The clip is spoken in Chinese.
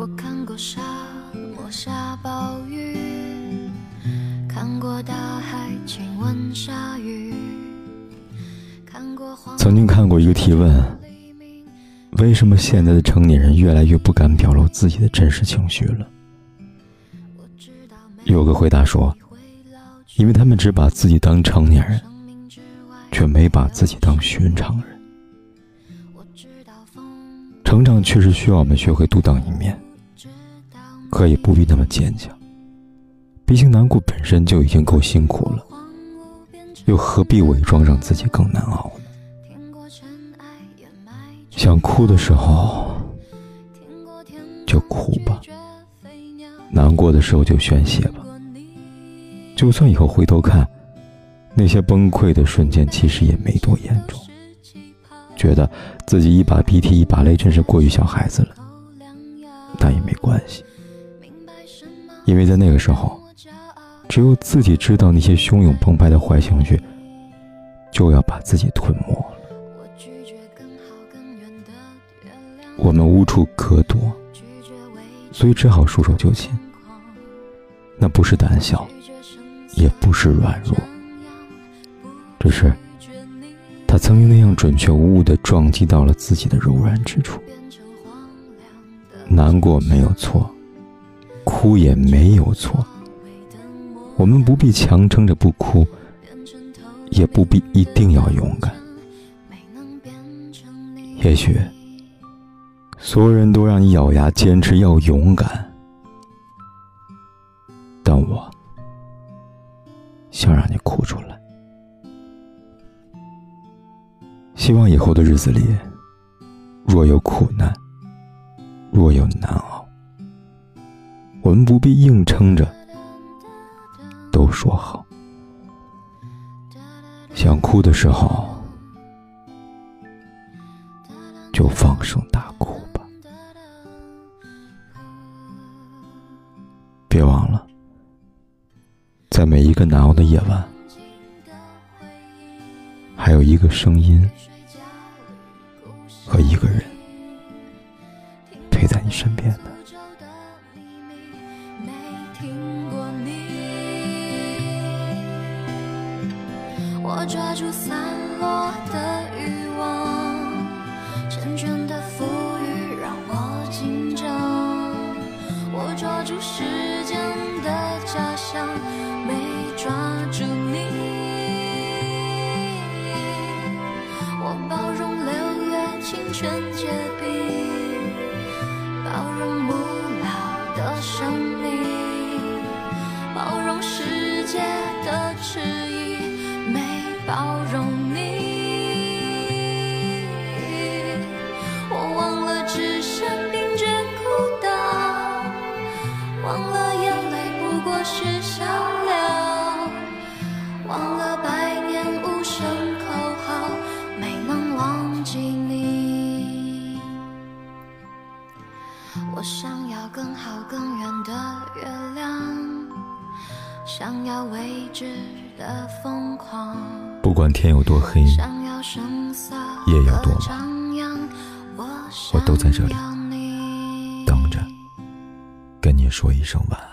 我看过沙漠下暴雨，看过大海亲吻鲨鱼，看过曾经看过一个提问。为什么现在的成年人越来越不敢表露自己的真实情绪了？有个回答说：“因为他们只把自己当成年人，却没把自己当寻常人。”成长确实需要我们学会独当一面，可以不必那么坚强。毕竟难过本身就已经够辛苦了，又何必伪装让自己更难熬呢？想哭的时候就哭吧，难过的时候就宣泄吧。就算以后回头看，那些崩溃的瞬间其实也没多严重，觉得自己一把鼻涕一把泪，真是过于小孩子了。关系，因为在那个时候，只有自己知道那些汹涌澎湃的坏情绪就要把自己吞没了。我们无处可躲，所以只好束手就擒。那不是胆小，也不是软弱，只是他曾经那样准确无误地撞击到了自己的柔软之处。难过没有错，哭也没有错。我们不必强撑着不哭，也不必一定要勇敢。也许。所有人都让你咬牙坚持要勇敢，但我想让你哭出来。希望以后的日子里，若有苦难，若有难熬，我们不必硬撑着，都说好。想哭的时候，就放声大哭吧。别忘了，在每一个难熬的夜晚，还有一个声音和一个人你身边的。我抓住散落的欲望，缱绻的浮语让我紧张。我抓住时间的假象。没抓住你，我包容六月清泉结生命，包容世界的迟疑，没包容你。我忘了置身冰绝孤岛，忘了眼泪。不过是笑我想要更好更圆的月亮，想要未知的疯狂。不管天有多黑，夜有多晚，我都在这里等着，跟你说一声晚安。